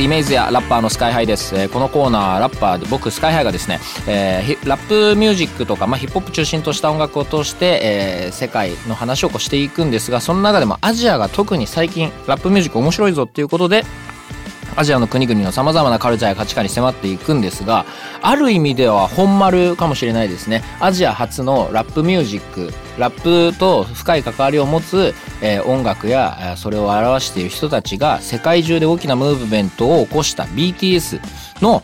イメージやラッパーのスカイハイです、えー、このコーナーラッパーで僕スカイハイがですね、えー、ラップミュージックとか、まあ、ヒップホップ中心とした音楽を通して、えー、世界の話をこうしていくんですがその中でもアジアが特に最近ラップミュージック面白いぞっていうことでアジアの国々のさまざまなカルチャーや価値観に迫っていくんですがある意味では本丸かもしれないですね。アジア初のラップミュージック。ラップと深い関わりを持つ、えー、音楽やそれを表している人たちが世界中で大きなムーブメントを起こした BTS の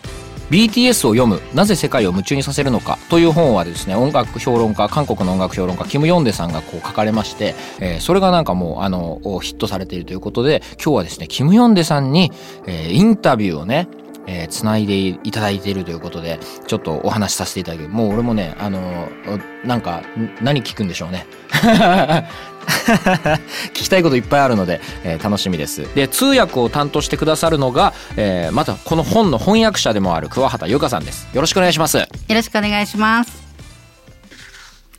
BTS を読むなぜ世界を夢中にさせるのかという本はですね音楽評論家韓国の音楽評論家キム・ヨンデさんがこう書かれまして、えー、それがなんかもうあのヒットされているということで今日はですねキム・ヨンデさんに、えー、インタビューをねえー、繋いでいただいているということで、ちょっとお話しさせていただきもう俺もね、あのー、なんか、何聞くんでしょうね。聞きたいこといっぱいあるので、えー、楽しみです。で、通訳を担当してくださるのが、えー、またこの本の翻訳者でもある桑畑由香さんです。よろしくお願いします。よろしくお願いします。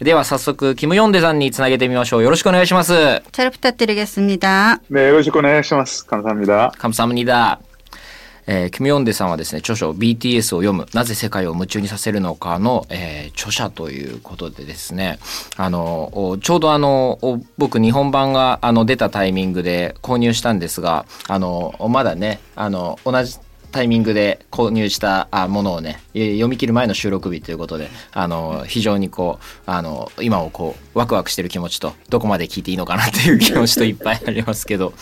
では早速キムヨンデさんにつなげてみましょう。よろしくお願いします。잘 부탁드리겠습니다 네、 よろしくお願いします。감사합니 다。 감사합니 다。 えー、キム・ヨンデさんはですね著書 BTS を読むなぜ世界を夢中にさせるのかの、えー、著者ということでですねあのちょうどあの僕日本版があの出たタイミングで購入したんですがあのまだねあの同じタイミングで購入したものをね読み切る前の収録日ということであの非常にこうあの今をこうワクワクしてる気持ちとどこまで聞いていいのかなっていう気持ちといっぱいありますけど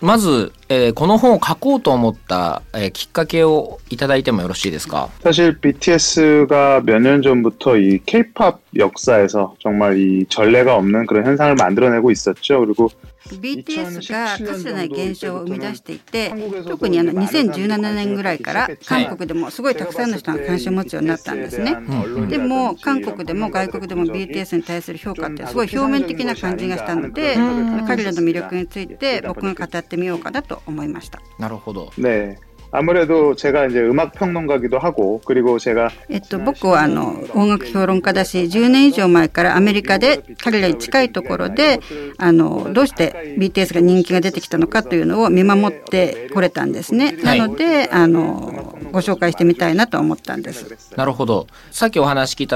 まず、えー、この本を書こうと思った、えー、きっかけをいただいてもよろしいですか사실 BTS가 몇 년 전부터 이 K-팝 역사에서 정말 이 전례가 없는 그런 현상을 만들어내고 있었죠. 그리고 BTS がかつてない現象を生み出していて特にあの2017年ぐらいから韓国でもすごいたくさんの人が関心を持つようになったんですね、でも韓国でも外国でも BTS に対する評価ってすごい表面的な感じがしたので彼らの魅力について僕が語ってみようかなと思いました。なるほど。ね 아무래도 제가 이제 음악 평론가기도 하고 그리고 제가 えっと僕はあの音楽評論家だし10年以上前からアメリカで彼らに近いところであのどうして BTS が人気が出てきたのかというのを見守ってこれたんですね。なのであのご紹介してみた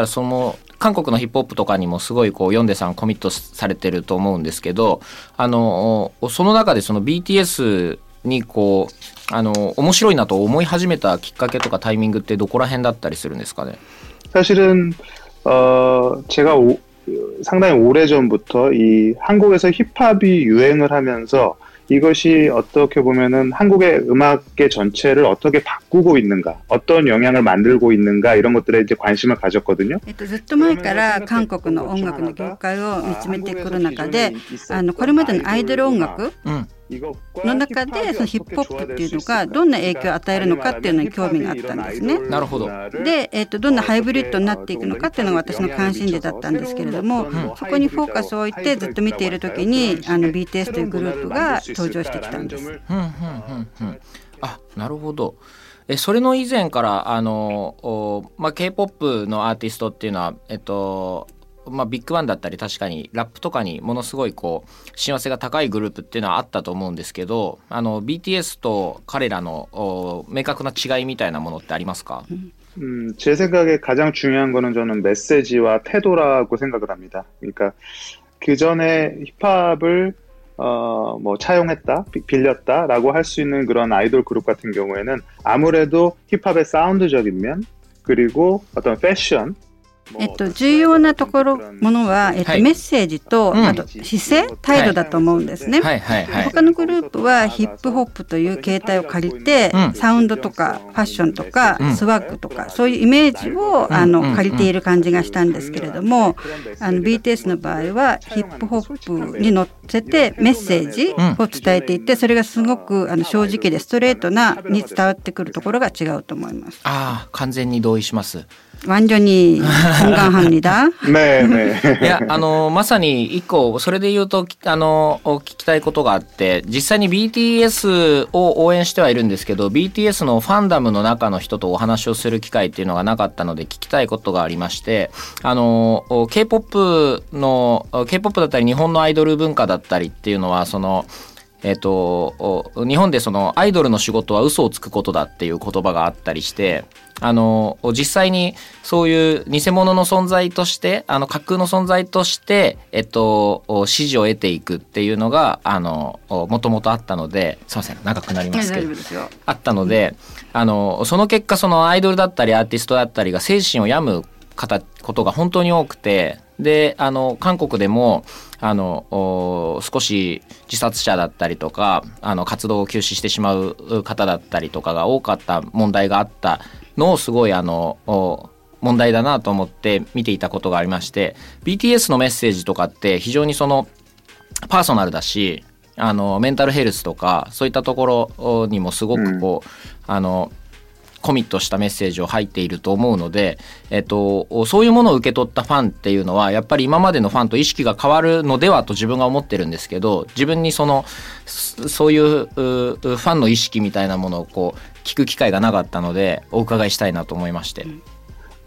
らその韓国のヒップホップとかにもすごいこうヨンデさんコミットされてると思うんですけどあのその中でその BTS にこうあの面白いなと思い始めたきっかけとかタイミングってどこら辺だったりするんですかね사실은어제가오상당히오래전부터이한국에서힙합이유행을하면서 이것이 어떻게 보면은 한국의 음악계 전체를 어떻게 바꾸고 있는가, 어떤 영향을 만들고 있는가 이런 것들에 이제 관심을 가졌거든요. ずっと前から韓国の音楽の業界を見つめてくる中で、あのこれまでのアイドル音楽、 の中でそのヒップホップっていうのがどんな影響を与えるのかっていうのに興味があったんですね。なるほど。で、えー、とどんなハイブリッドになっていくのかっていうのが私の関心事だったんですけれども、うん、そこにフォーカスを置いてずっと見ている時にあの BTS というグループが登場してきたんです。うんうんうんうん、あなるほど。えそれの以前からあの、まあ、K-POP のアーティストっていうのは、えっと、まあ、ビッグバンだったり確かにラップとかにものすごいこう親和性が高いグループっていうのはあったと思うんですけどあの BTS と彼らの明確な違いみたいなものってありますか음제생각에가장중요한거는저는메시지와태도라고생각을합니다그러니까그전에힙합을어뭐차용했다빌렸다라고할수있는그런아이돌그룹같은경우에는아무래도힙합의사운드적인면그리고어떤패션 えっと、重要なところものは、えっと、はい、メッセージと、あと姿勢態度だと思うんですね、はい。はい。はい、他のグループはヒップホップという形態を借りて、うん、サウンドとかファッションとか、うん、スワッグとかそういうイメージを、あの借りている感じがしたんですけれどもあの BTS の場合はヒップホップに乗せてメッセージを伝えていてそれがすごくあの正直でストレートなに伝わってくるところが違うと思います。あ完全に同意します。 완전히 공감합니다. 네, 네. いや、あの、まさに一個、それで言うと、あの、聞きたいことがあって、実際に BTS を応援してはいるんですけど、BTS のファンダムの中の人とお話をする機会っていうのがなかったので、聞きたいことがありまして、あの、K-POP の、K-POP だったり日本のアイドル文化だったりっていうのは、その、 えっ、と、日本でそのアイドルの仕事は嘘をつくことだっていう言葉があったりして、あの、実際にそういう偽物の存在として、あの、架空の存在として、えっと、支持を得ていくっていうのが、あの、もともとあったので、すいません、長くなりますけど、あったので、あの、その結果、そのアイドルだったりアーティストだったりが精神を病む方ことが本当に多くて、で、あの、韓国でも、あの、少し自殺者だったりとか、あの、活動を休止してしまう方だったりとかが多かった問題があったのをすごいあの問題だなと思って見ていたことがありまして BTS のメッセージとかって非常にそのパーソナルだしあのメンタルヘルスとかそういったところにもすごくこう、うん、あのコミットしたメッセージを入っていると思うので、えっと、そういうものを受け取ったファンっていうのはやっぱり今までのファンと意識が変わるのではと自分が思ってるんですけど自分にそのそういうファンの意識みたいなものをこう聞く機会がなかったのでお伺いしたいなと思いまして。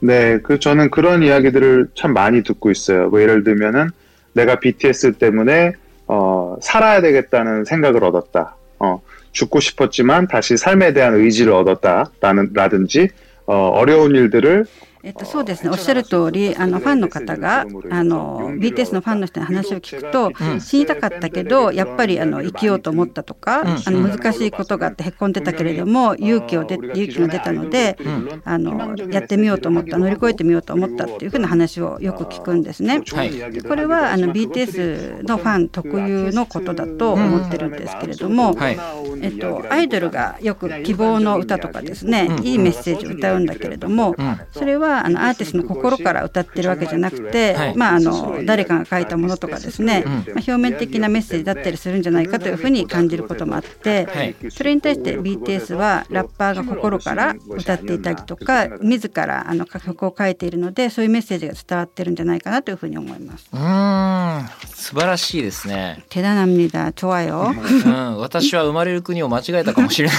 네, 그 저는 그런 이야기들을 참 많이 듣고 있어요. 뭐 예를 들면은 내가 BTS 때문에 어, 살아야 되겠다는 생각을 얻었다. 어, 죽고 싶었지만 다시 삶에 대한 의지를 얻었다라는 라든지 어, 어려운 일들을 えっと、そうですね、おっしゃる通り、あのファンの方があの BTS のファンの人に話を聞くと、うん、死にたかったけど、やっぱりあの生きようと思ったとか、うん、あの難しいことがあってへこんでたけれども、勇気をで勇気が出たので、うん、あのやってみようと思った、乗り越えてみようと思ったっていうふうな話をよく聞くんですね。はい、これはあの BTS のファン特有のことだと思ってるんですけれども、はい、えっと、アイドルがよく希望の歌とかですね、いいメッセージを歌うんだけれども、それはあのアーティストの心から歌ってるわけじゃなくて、はい、まあ、あの誰かが書いたものとかですね、うん、まあ、表面的なメッセージだったりするんじゃないかというふうに感じることもあって、はい、それに対して BTS はラッパーが心から歌っていたりとか自らあの曲を書いているのでそういうメッセージが伝わってるんじゃないかなというふうに思います。うん素晴らしいですね。대단합니다 좋아 요。 うん、私は生まれる国を間違えたかもしれない。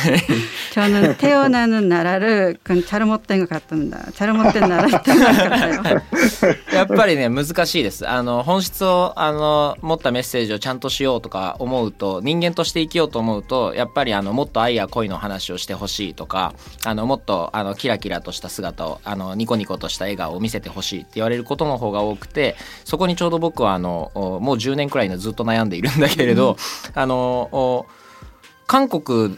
저는태어나는나라를그잘못된것같습니다 잘못된 나라やっぱりね難しいです。あの本質をあの持ったメッセージをちゃんとしようとか思うと人間として生きようと思うとやっぱりあのもっと愛や恋の話をしてほしいとかあのもっとあのキラキラとした姿をあのニコニコとした笑顔を見せてほしいって言われることの方が多くてそこにちょうど僕はあのもう10年くらいのずっと悩んでいるんだけれど、うん、あの韓国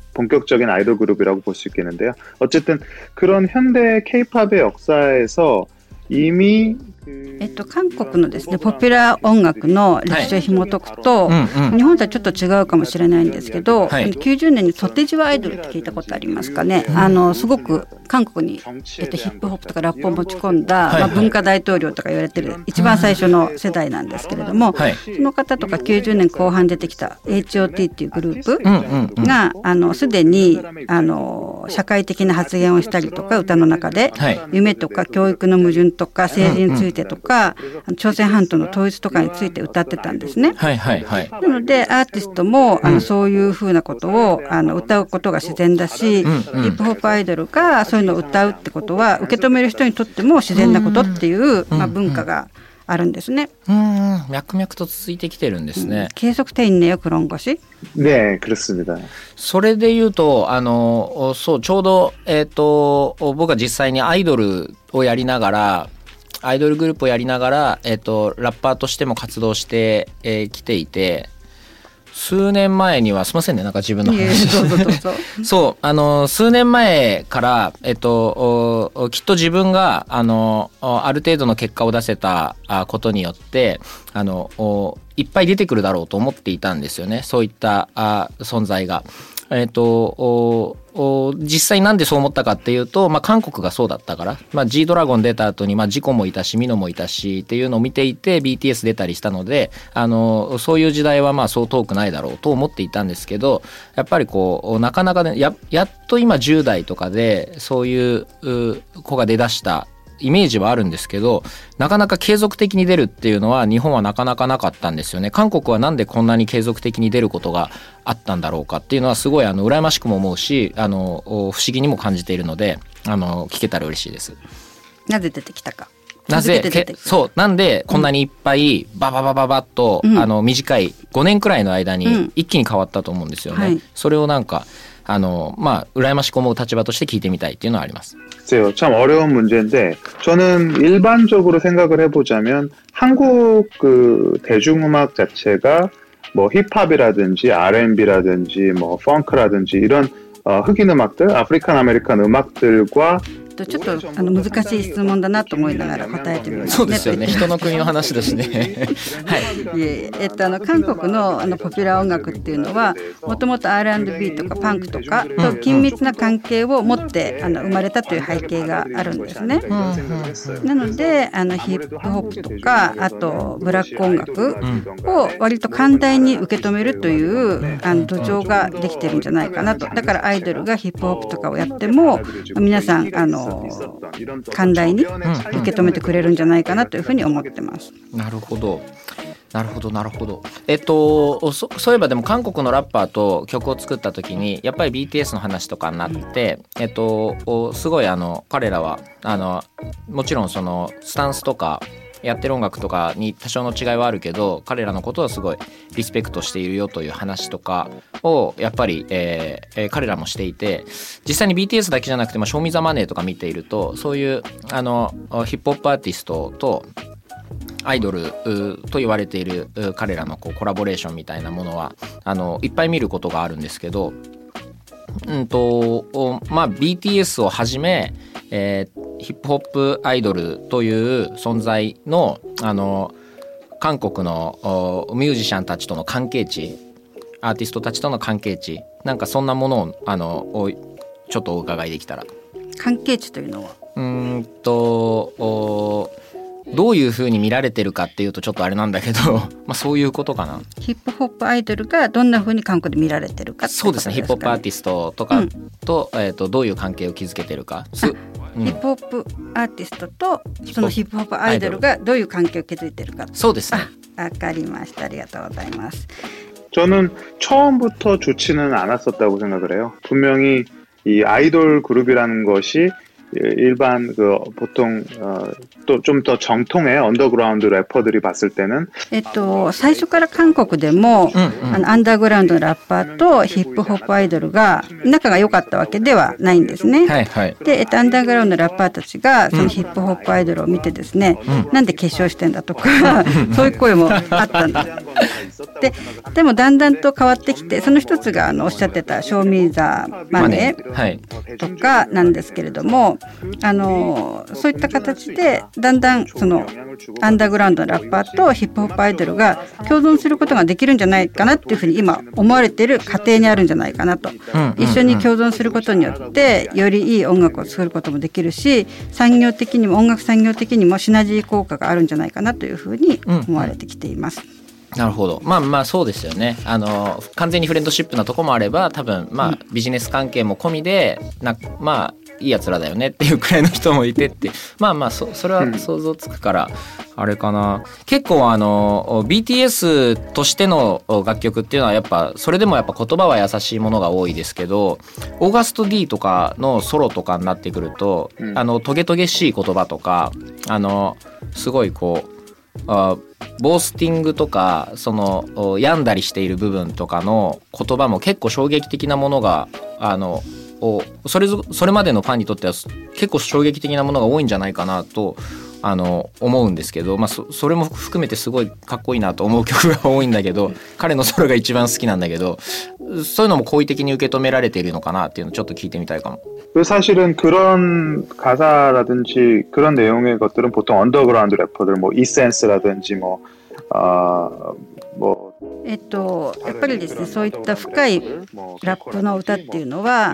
본격적인 아이돌 그룹이라고 볼 수 있겠는데요. 어쨌든 그런 현대 K-팝의 역사에서 이미 えっと、韓国のですねポピュラー音楽の歴史を紐解くと、はい。日本とはちょっと違うかもしれないんですけど、はい、90年にソテジワアイドルって聞いたことありますかね、あのすごく韓国に、えっと、ヒップホップとかラップを持ち込んだ、はい、まあ、文化大統領とか言われてる一番最初の世代なんですけれども、その方とか90年後半出てきた HOT っていうグループがすでにあの社会的な発言をしたりとか歌の中で、夢とか教育の矛盾とか成人追いてとか朝鮮半島の統一とかについて歌ってたんですね。はいはいはい。なのでアーティストも、あのそういうふうなことをあの歌うことが自然だし、うんうんヒップホップアイドルがそういうのを歌うってことは受け止める人にとっても自然なことっていう、まあ、文化があるんですね。うん、脈々と続いてきてるんですね。 계속돼있네요그런것이 네, 그렇습니다. それで言うと、あの、そう、ちょうど、えっ、と、僕は実際にアイドルをやりながら、 アイドルグループをやりながら、えっ、と、ラッパーとしても活動してき、えー来ていて、数年前には、すいませんね、なんか自分の話。そう、あの、数年前から、えっと、おきっと自分が、あの、おある程度の結果を出せたあことによって、あの、おいっぱい出てくるだろうと思っていたんですよね。そういったあ存在が。えっと、実際なんでそう思ったかっていうと、まあ、韓国がそうだったから、まあ、G ドラゴン出た後に、まあ、ジコもいたしミノもいたしっていうのを見ていて BTS 出たりしたのであのそういう時代はまあそう遠くないだろうと思っていたんですけどやっぱりこうなかなかねややっと今10代とかでそういうう子が出だしたイメージはあるんですけどなかなか継続的に出るっていうのは日本はなかなかなかったんですよね。韓国はなんでこんなに継続的に出ることがあったんだろうかっていうのはすごいあの羨ましくも思うしあのお不思議にも感じているのであの聞けたら嬉しいです。なぜ出てきたか。なぜけ続けて出てきたそうなんでこんなにいっぱいバババババッと、うんあの短い5年くらいの間うんに一気に変わったと思うんですよね。はいそれをなんかあのまあ羨ましく思う立場として聞いてみたいっていうのはあります。 글쎄요, 참 어려운 문제인데 저는 일반적으로 생각을 해보자면 한국 그 대중음악 자체가 뭐 힙합이라든지 R&B라든지 뭐 펑크라든지 이런 어, 흑인 음악들, 아프리칸 아메리칸 음악들과 とちょっとあの難しい質問だなと思いながら答えてみますそうですよね。人の国の話だしね。はい。いええっと、あの韓国のあのポピュラー音楽っていうのはもともと R&B とかパンクとかと緊密な関係を持ってあの生まれたという背景があるんですね。なのであのヒップホップとかあとブラック音楽を割と寛大に受け止めるというあの土壌ができてるんじゃないかなとだからアイドルがヒップホップとかをやっても皆さんあの寛大に受け止めてくれるんじゃないかなというふうに思ってます。なるほど。なるほどなるほど。えっとそそういえばでも韓国のラッパーと曲を作った時にやっぱり BTS の話とかになって、えっとおすごいあの彼らはあのもちろんそのスタンスとかやってる音楽とかに多少の違いはあるけど彼らのことはすごいリスペクトしているよという話とかをやっぱり、えー彼らもしていて実際に BTS だけじゃなくても「ショーミザマネーとか見ているとそういうあのヒップホップアーティストとアイドルと言われている彼らのこうコラボレーションみたいなものはあのいっぱい見ることがあるんですけど、うんとまあ、BTS をはじめ、えーヒップホップアイドルという存在のあの韓国のおミュージシャンたちとの関係値アーティストたちとの関係値なんかそんなものをあのおちょっとお伺いできたら。関係値というのは？うーんとおどういうふうに見られてるかっていうとちょっとあれなんだけど、まあ、そういうことかなヒップホップアイドルがどんな風に韓国で見られてるかってそうですねヒップホップアーィティストとかうんと,、えー、とどういう関係を築けてるかす、うんヒップホップアーティストとそのヒップホップアイドルがどういう関係を築いてるかそうですねあわかりましたありがとうございます 저는 처음부터 좋지는 않았었다고 생각을 해요. 분명히 이 아이돌 그룹이라는 것이 일반 그 보통 어, 또 좀 더 정통의 언더그라운드 래퍼들이 봤을 때는 えっと最初から韓国でも、うんうんあのアンダーグラウンドのラッパーとヒップホップアイドルが仲が良かったわけではないんですね。はいはいで、えっと、アンダーグラウンドのラッパーたちがそのヒップホップアイドルを見てですね、なんで化粧してんだとかそういう声もあったんです。 ででもだんだんと変わってきてその一つがあのおっしゃってた「ショーミーザーマネー」はい。とかなんですけれどもあのそういった形でだんだんそのアンダーグラウンドのラッパーとヒップホップアイドルが共存することができるんじゃないかなっていうふうに今思われている過程にあるんじゃないかなと、うん。一緒に共存することによってよりいい音楽を作ることもできるし産業的にも音楽産業的にもシナジー効果があるんじゃないかなというふうに思われてきています。なるほど。まあまあそうですよね。あの完全にフレンドシップなとこもあれば多分まあビジネス関係も込みでなまあいいやつらだよねっていうくらいの人もいてって。まあまあそそれは想像つくから、あれかな。結構あの BTS としての楽曲っていうのはやっぱそれでもやっぱ言葉は優しいものが多いですけどオーガスト D とかのソロとかになってくると、うん。あのトゲトゲしい言葉とかあのすごいこうあボースティングとかその病んだりしている部分とかの言葉も結構衝撃的なものがあのそれそれまでのファンにとっては結構衝撃的なものが多いんじゃないかなとあの思うんですけど、まあ、そそれも含めてすごいかっこいいなと思う曲が多いんだけど彼のソロが一番好きなんだけどそういうのも好意的に受け止められているのかなっていうのをちょっと聞いてみたいかも。 그 사실은 그런 가사라든지 그런 내용의 것들은 보통 언더그라운드 래퍼들 뭐 이센스라든지 뭐 아, 뭐 えっとやっぱりですねそういった深いラップの歌っていうのは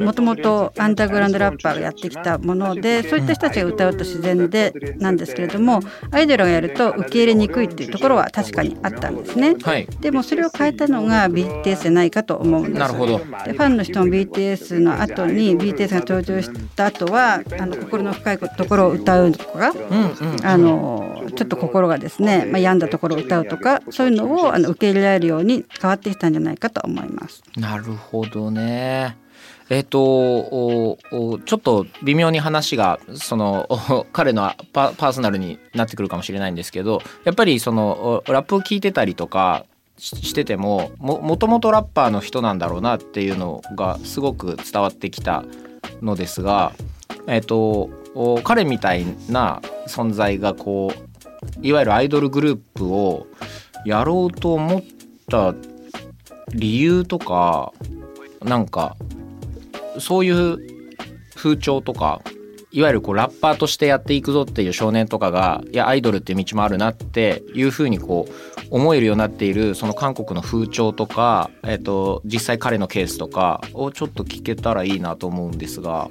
もともとアンダーグラウンドラッパーがやってきたものでそういった人たちが歌うと自然でなんですけれどもアイドルがやると受け入れにくいっていうところは確かにあったんですね。はいでもそれを変えたのが BTS じゃないかと思うんです。なるほど。でファンの人も BTS の後に BTS が登場した後はあの心の深いところを歌うとか、うんうんあのちょっと心がですね、まあ、病んだところを歌うとかそういうのをあの受け入れられるように変わってきたんじゃないかと思います。なるほどね。えっ、とおおちょっと微妙に話がその 彼のパーソナルになってくるかもしれないんですけどやっぱりそのラップを聞いてたりとかしててももともとラッパーの人なんだろうなっていうのがすごく伝わってきたのですが、えっとお彼みたいな存在がこういわゆるアイドルグループをやろうと思った理由とかなんかそういう風潮とかいわゆるこうラッパーとしてやっていくぞっていう少年とかがいやアイドルっていう道もあるなっていうふうにこう思えるようになっているその韓国の風潮とか、えっと実際彼のケースとかをちょっと聞けたらいいなと思うんですが。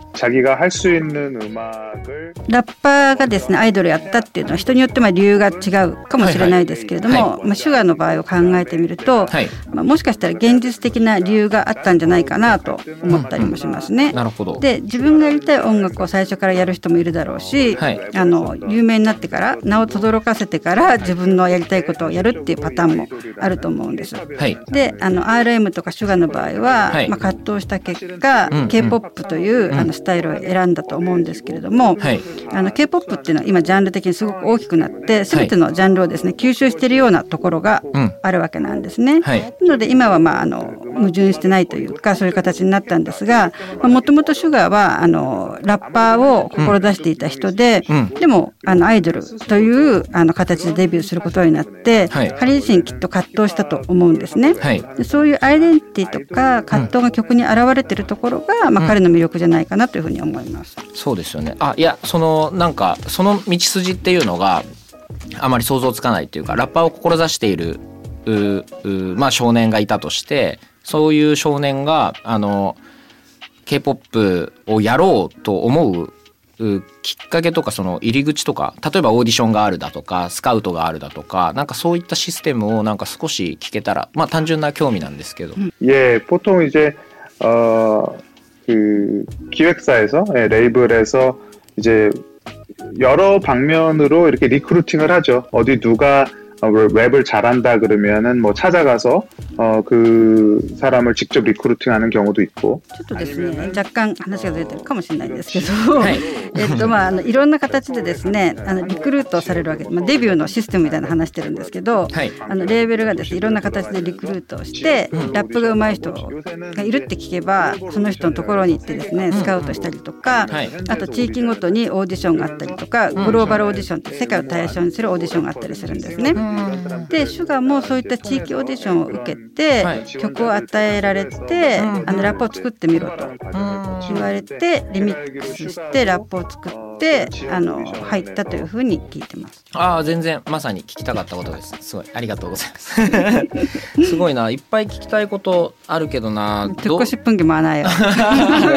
ラッパーがですねアイドルやったっていうのは人によってまあ理由が違うかもしれないですけれども、はいはい、まあ、シュガーの場合を考えてみると、まあ、もしかしたら現実的な理由があったんじゃないかなと思ったりもしますね。なるほど。で自分がやりたい音楽を最初からやる人もいるだろうし、はい、あの有名になってから名を轟かせてから自分のやりたいことをやるっていうパターンもあると思うんです。はい、であの RM とかシュガーの場合は、まあ、葛藤した結果、うんうん、K-POP というあのスタイルを選んだと思うんですけれども、はい。あの k p o p っていうのは今ジャンル的にすごく大きくなって全てのジャンルをですね吸収しているようなところがうん。あるわけなんですね。はい。なので今はまああの矛盾してないというかそういう形になったんですがもともとシュガーはあのラッパーを志していた人で、うん。でもあのアイドルというあの形でデビューすることになって、はい。彼自身きっと葛藤したと思うんですね。そういうアイデンティティとか葛藤が曲に現れているところが、まあ、彼の魅力じゃないかなというふうに思います。そうですよねあいやそのなんかその道筋っていうのがあまり想像つかないっていうかラッパーを志しているううまあ、少年がいたとしてそういう少年があの k p o p をやろうと思ううきっかけとかその入り口とか例えばオーディションがあるだとかスカウトがあるだとかなんかそういったシステムをなんか少し聞けたらまあ単純な興味なんですけど、 예, 보통 이제 어, 그 기획사에서 예, 레이블에서 이제 여러 방면으로 이렇게 리크루팅을 하죠. 어디 누가 어, 랩을 잘한다 그러면은 뭐 찾아가서 어, 그 사람을 직접 리크루팅하는 경우도 있고 ちょっとですね若干話がずれてるかもしれないんですけど、はいえっとまああのいろんな形でですねあのリクルートされるわけで、まあ、デビューのシステムみたいな話してるんですけど、はいあのレーベルがですねいろんな形でリクルートをして、ラップが上手い人がいるって聞けばその人のところに行ってですねスカウトしたりとか、はいあと地域ごとにオーディションがあったりとかグローバルオーディションって世界を対象にするオーディションがあったりするんですね。 でシュガーもそういった地域オーディションを受けて、はい、曲を与えられて、うん、あのラップを作ってみろと言われて、リミックスしてラップを作ってあの入ったというふうに聞いてます。ああ全然まさに聞きたかったことです。すごいありがとうございます。すごいないっぱい聞きたいことあるけどな。どしっんまないよ。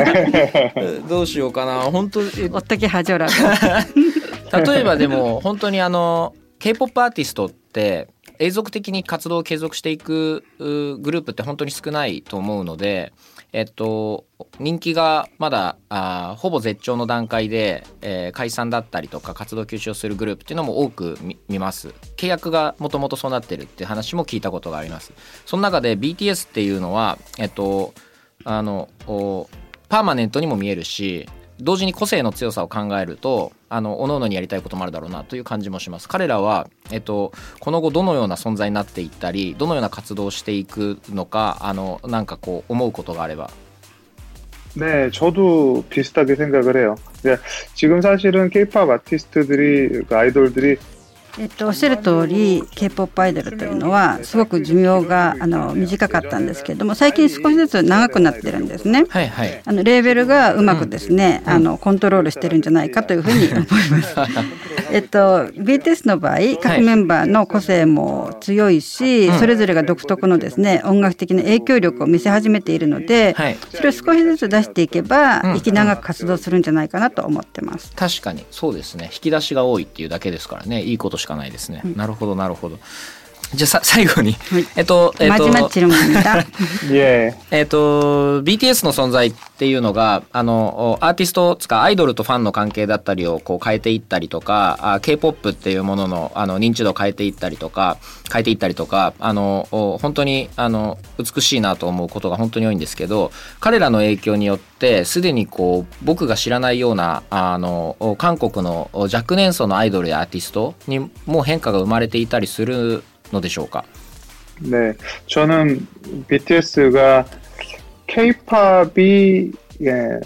どうしようかな本当。おっとけはじょら。例えばでも本当にあの K-POP アーティストって永続的に活動を継続していくグループって本当に少ないと思うので、えっと、人気がまだあほぼ絶頂の段階で、えー解散だったりとか活動休止をするグループっていうのも多く見ます。契約がもともとそうなってるって話も聞いたことがあります。その中で BTS っていうのはえっとあのパーマネントにも見えるし同時に個性の強さを考えるとあの各々にやりたいこともあるだろうなという感じもします彼らは、えっと、この後どのような存在になっていったりどのような活動をしていくのかあのなんかこう思うことがあれば 네, 저도 비슷하게 생각을 해요. 네, 지금 사실은 K-팝 아티스트들이, 그 아이돌들이 えっと、おっしゃる通り K-POP アイドルというのはすごく寿命があの短かったんですけれども最近少しずつ長くなってるんですね。はいはい。あのレーベルがうまくですね、あのコントロールしてるんじゃないかというふうに思います。えっと BTS の場合各メンバーの個性も強いし、それぞれが独特のですね音楽的な影響力を見せ始めているので、はい。それを少しずつ出していけば、うん。息長く活動するんじゃないかなと思ってます。確かに。そうですね。引き出しが多いっていうだけですからね。いいことしかないですね、なるほどなるほどじゃあさ最後に、はい、えっと、えっと、えっと、BTS の存在っていうのが、あの、アーティスト、つかアイドルとファンの関係だったりをこう変えていったりとか、K-POP っていうものの、あの、認知度を変えていったりとか、変えていったりとか、あの、本当に、あの、美しいなと思うことが本当に多いんですけど、彼らの影響によって、すでにこう、僕が知らないような、あの、韓国の若年層のアイドルやアーティストにも変化が生まれていたりするのでしょうか 네. 저는 BTS가 K-팝이 예,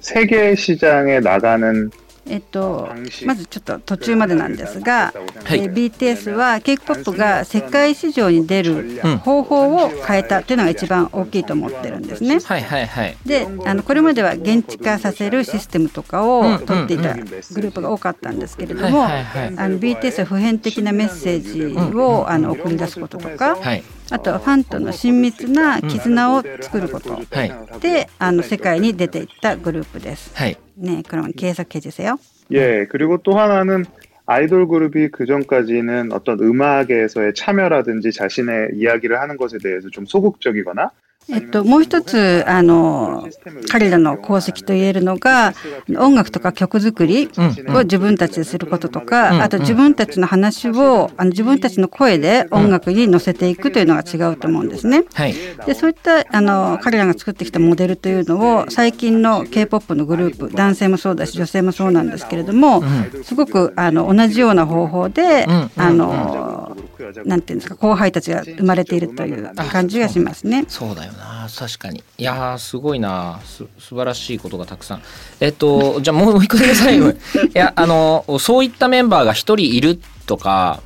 세계 시장에 나가는 えっと、まずちょっと途中までなんですが、はい。えー BTS は K-POP が世界市場に出る方法を変えたというのが一番大きいと思ってるんですね。はいはいはい。であのこれまでは現地化させるシステムとかを取っていたグループが多かったんですけれども、はいはいはい。あの BTS は普遍的なメッセージをあの送り出すこととか、はい。あとはファンとの親密な絆を作ることはい。であの世界に出ていったグループです。はい 네, 그럼 계속해 주세요. 예, 그리고 또 하나는 아이돌 그룹이 그 전까지는 어떤 음악에서의 참여라든지 자신의 이야기를 하는 것에 대해서 좀 소극적이거나 えっと、もう一つ、あの、彼らの功績と言えるのが、音楽とか曲作りを自分たちですることとか、あと自分たちの話を、あの自分たちの声で音楽に乗せていくというのが違うと思うんですね。はい。でそういったあの彼らが作ってきたモデルというのを最近の k p o p のグループ男性もそうだし女性もそうなんですけれども、すごくあの同じような方法で、うん。あのなんていうんですか後輩たちが生まれているという感じがしますね。そうだよな確かに。いやーすごいなす素晴らしいことがたくさん。えっとじゃあもう一個だけ最後。に いやあのそういったメンバーが一人いるとか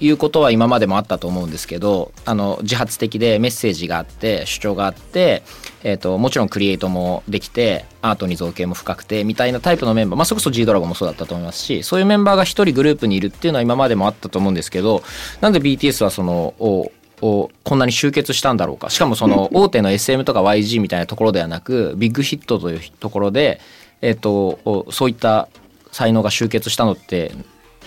いうことは今までもあったと思うんですけどあの自発的でメッセージがあって主張があって、えっともちろんクリエイトもできてアートに造詣も深くてみたいなタイプのメンバー、まあ、それこそ G ドラゴンもそうだったと思いますしそういうメンバーが一人グループにいるっていうのは今までもあったと思うんですけどなんで BTS はそのおをこんなに集結したんだろうかしかもその大手の SM とか YG みたいなところではなくビッグヒットというところで、えっとおそういった才能が集結したのって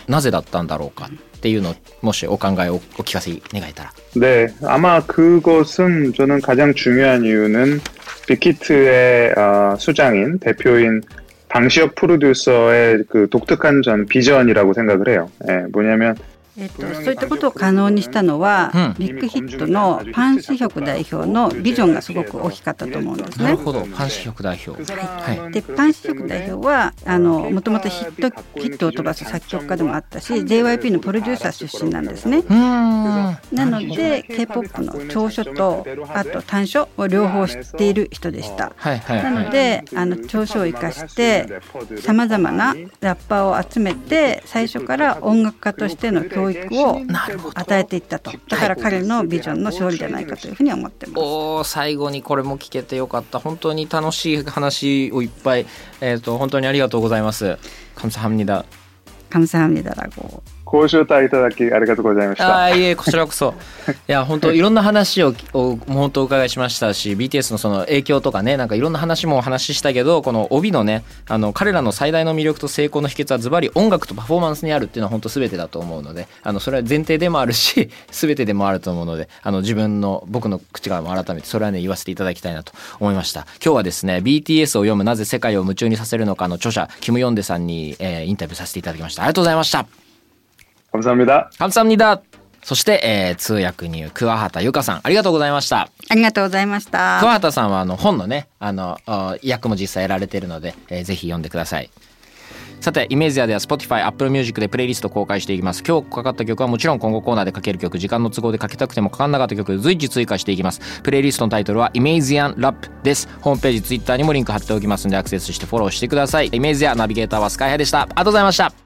なぜだったんだろうかっていうのをもしお考えをお聞かせ願えたら。 네, 아마 그것은 저는 가장 중요한 이유는 빅히트의 어, 수장인 대표인 방시혁 프로듀서의 그 독특한 전 비전이라고 생각을 해요. 예, 뭐냐면 えっと、そういったことを可能にしたのは、うんビッグヒットのパン・シヒョク代表のビジョンがすごく大きかったと思うんですねなる。ほどパンシヒョク代表。はいでパン・シヒョク代表はあのもともとヒットヒットを飛ばす作曲家でもあったし JYP のプロデューサー出身なんですね。うーんなので K-POP の長所とあと短所を両方知っている人でした。はいはいなはい。のであの長所を生かしてさまざまなラッパーを集めて最初から音楽家としての教教育を与えていったとだから彼のビジョンの勝利じゃないかというふうに思ってます。お最後にこれも聞けてよかった本当に楽しい話をいっぱい、えーと、本当にありがとうございます。감사합니 다。 감사합니다라고 ご招待いただきありがとうございました。あいえこちらこそ。いや本当いろんな話をを本当お伺いしましたし、BTS のその影響とかねなんかいろんな話もお話ししたけど、この帯のねあの彼らの最大の魅力と成功の秘訣はズバリ音楽とパフォーマンスにあるっていうのは本当すべてだと思うので、あのそれは前提でもあるし、すべてでもあると思うので、あの自分の僕の口からも改めてそれはね言わせていただきたいなと思いました。今日はですね BTS を読むなぜ世界を夢中にさせるのかの著者キムヨンデさんに、えー、インタビューさせていただきました。ありがとうございました。 감사합니다. 감사합니다. そして、えー、通訳に桑畑由香さんありがとうございましたありがとうございました桑畑さんはあの本のねあの役も実際やられているので、えー、ぜひ読んでくださいさてイメージアでは Spotify、Apple Music でプレイリスト公開していきます今日かかった曲はもちろん今後コーナーでかける曲時間の都合でかけたくてもかかんなかった曲随時追加していきますプレイリストのタイトルはイメージアンラップですホームページ Twitter にもリンク貼っておきますのでアクセスしてフォローしてくださいイメージアナビゲーターはスカイハイでしたありがとうございました